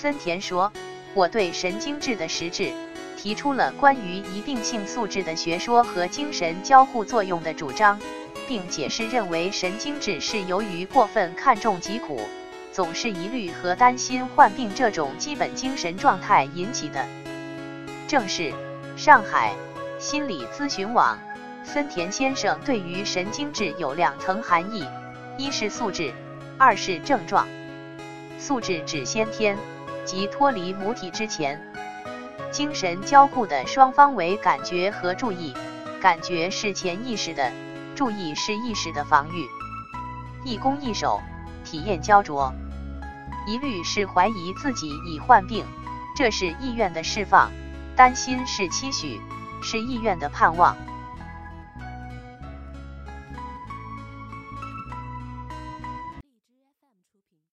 森田说：“我对神经质的实质提出了关于一病性素质的学说和精神交互作用的主张，并解释认为神经质是由于过分看重疾苦，总是疑虑和担心患病这种基本精神状态引起的。”正是上海心理咨询网森田先生对于神经质有两层含义：一是素质，二是症状。素质指先天。即脱离母体之前，精神交互的双方为感觉和注意，感觉是潜意识的，注意是意识的防御。一攻一守，体验焦灼。疑虑是怀疑自己已患病，这是意愿的释放；担心是期许，是意愿的盼望。